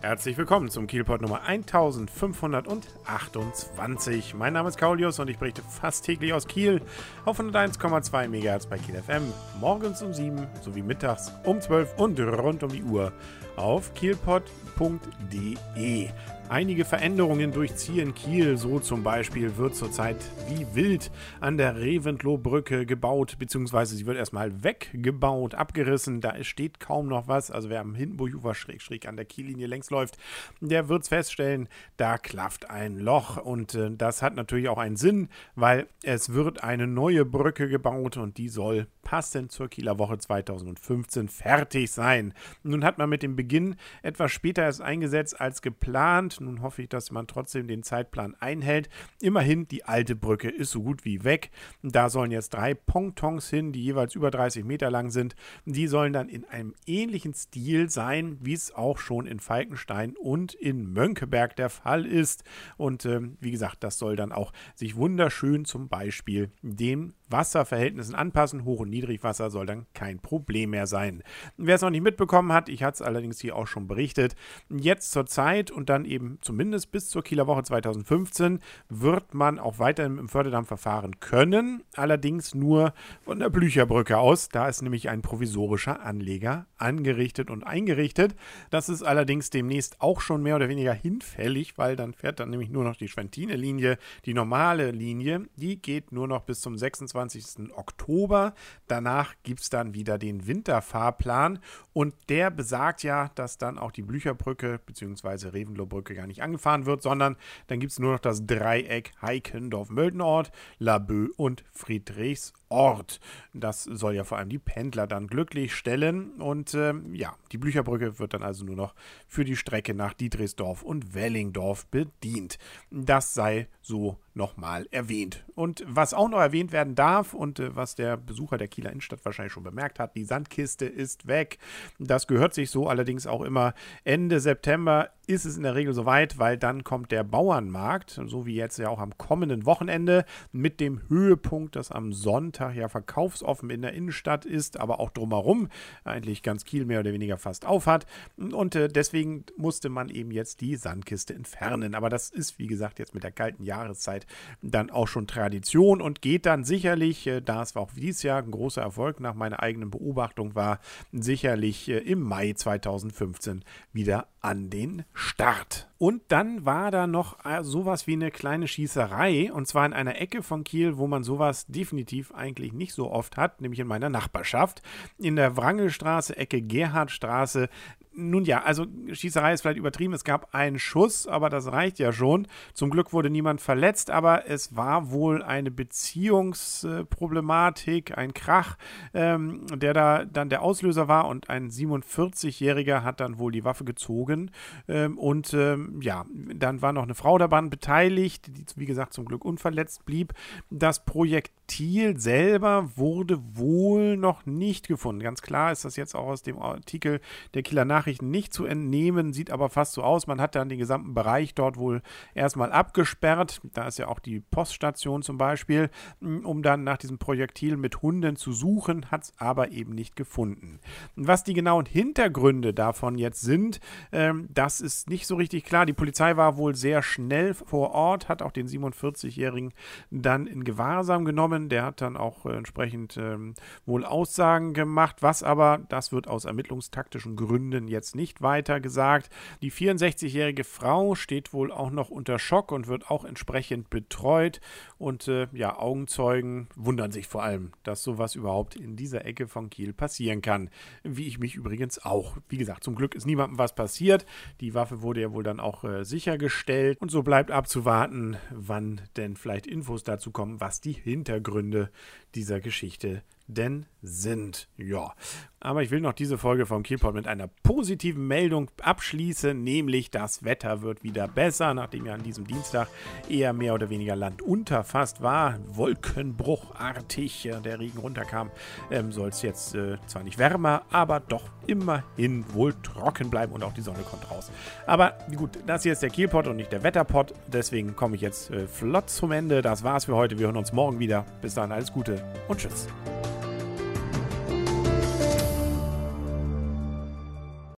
Herzlich willkommen zum Kielpot Nummer 1528. Mein Name ist Kaulius und ich berichte fast täglich aus Kiel auf 101,2 MHz bei Kiel FM. Morgens um 7 sowie mittags um 12 und rund um die Uhr auf kielpot.de. Einige Veränderungen durchziehen Kiel. So zum Beispiel wird zurzeit wie wild an der Reventlow-Brücke gebaut, beziehungsweise sie wird erstmal weggebaut, abgerissen. Da steht kaum noch was. Also wer am Hindenburg-Ufer schräg, schräg an der Kiellinie längs läuft, der wird es feststellen, da klafft ein Loch. Und äh, das hat natürlich auch einen Sinn, weil es wird eine neue Brücke gebaut und die soll passend zur Kieler Woche 2015 fertig sein. Nun hat man mit dem Beginn etwas später erst eingesetzt als geplant. Nun hoffe ich, dass man trotzdem den Zeitplan einhält. Immerhin, die alte Brücke ist so gut wie weg. Da sollen jetzt drei Pontons hin, die jeweils über 30 Meter lang sind. Die sollen dann in einem ähnlichen Stil sein, wie es auch schon in Falkenstein und in Mönckeberg der Fall ist. Und äh, wie gesagt, das soll dann auch sich wunderschön zum Beispiel dem Wasserverhältnissen anpassen. Hoch- und Niedrigwasser soll dann kein Problem mehr sein. Wer es noch nicht mitbekommen hat, ich hatte es allerdings hier auch schon berichtet, jetzt zur Zeit und dann eben zumindest bis zur Kieler Woche 2015 wird man auch weiterhin im Förderdamm verfahren können, allerdings nur von der Blücherbrücke aus. Da ist nämlich ein provisorischer Anleger angerichtet und eingerichtet. Das ist allerdings demnächst auch schon mehr oder weniger hinfällig, weil dann fährt dann nämlich nur noch die Schwentine-Linie, die normale Linie, die geht nur noch bis zum 26. 28. Oktober. Danach gibt es dann wieder den Winterfahrplan und der besagt ja, dass dann auch die Blücherbrücke bzw. Revenlohbrücke gar nicht angefahren wird, sondern dann gibt es nur noch das Dreieck Heikendorf-Möldenort, Laboe und Friedrichsort. Das soll ja vor allem die Pendler dann glücklich stellen und äh, ja, die Blücherbrücke wird dann also nur noch für die Strecke nach Dietrichsdorf und Wellingdorf bedient. Das sei so nochmal erwähnt. Und was auch noch erwähnt werden darf und äh, was der Besucher der Kieler Innenstadt wahrscheinlich schon bemerkt hat, die Sandkiste ist weg. Das gehört sich so allerdings auch immer Ende September ist es in der Regel soweit, weil dann kommt der Bauernmarkt, so wie jetzt ja auch am kommenden Wochenende, mit dem Höhepunkt, das am Sonntag ja verkaufsoffen in der Innenstadt ist, aber auch drumherum eigentlich ganz Kiel mehr oder weniger fast aufhat. Und äh, deswegen musste man eben jetzt die Sandkiste entfernen. Aber das ist, wie gesagt, jetzt mit der kalten Jahreszeit dann auch schon Tradition und geht dann sicherlich, äh, da es auch dieses Jahr ein großer Erfolg nach meiner eigenen Beobachtung war, sicherlich äh, im Mai 2015 wieder an den Start. Und dann war da noch äh, sowas wie eine kleine Schießerei und zwar in einer Ecke von Kiel, wo man sowas definitiv eigentlich nicht so oft hat, nämlich in meiner Nachbarschaft. In der Wrangelstraße, Ecke Gerhardstraße, nun ja, also Schießerei ist vielleicht übertrieben. Es gab einen Schuss, aber das reicht ja schon. Zum Glück wurde niemand verletzt, aber es war wohl eine Beziehungsproblematik, ein Krach, ähm, der da dann der Auslöser war und ein 47-Jähriger hat dann wohl die Waffe gezogen. Ähm, und ähm, ja, dann war noch eine Frau daran beteiligt, die wie gesagt zum Glück unverletzt blieb. Das Projektil selber wurde wohl noch nicht gefunden. Ganz klar ist das jetzt auch aus dem Artikel der Kieler Nachrichten nicht zu entnehmen, sieht aber fast so aus. Man hat dann den gesamten Bereich dort wohl erstmal abgesperrt. Da ist ja auch die Poststation zum Beispiel, um dann nach diesem Projektil mit Hunden zu suchen, hat es aber eben nicht gefunden. Was die genauen Hintergründe davon jetzt sind, ähm, das ist nicht so richtig klar. Die Polizei war wohl sehr schnell vor Ort, hat auch den 47-Jährigen dann in Gewahrsam genommen. Der hat dann auch äh, entsprechend ähm, wohl Aussagen gemacht, was aber, das wird aus ermittlungstaktischen Gründen jetzt jetzt nicht weiter gesagt. Die 64-jährige Frau steht wohl auch noch unter Schock und wird auch entsprechend betreut. Und äh, ja, Augenzeugen wundern sich vor allem, dass sowas überhaupt in dieser Ecke von Kiel passieren kann. Wie ich mich übrigens auch. Wie gesagt, zum Glück ist niemandem was passiert. Die Waffe wurde ja wohl dann auch äh, sichergestellt. Und so bleibt abzuwarten, wann denn vielleicht Infos dazu kommen, was die Hintergründe dieser Geschichte denn sind. Ja, aber ich will noch diese Folge vom Kielpot mit einer positiven Meldung abschließen, nämlich das Wetter wird wieder besser, nachdem ja an diesem Dienstag eher mehr oder weniger landunter fast war, wolkenbruchartig äh, der Regen runterkam, ähm, soll es jetzt äh, zwar nicht wärmer, aber doch immerhin wohl trocken bleiben und auch die Sonne kommt raus. Aber gut, das hier ist der Kielpot und nicht der Wetterpot, deswegen komme ich jetzt äh, flott zum Ende. Das war's für heute. Wir hören uns morgen wieder. Bis dann, alles Gute und tschüss.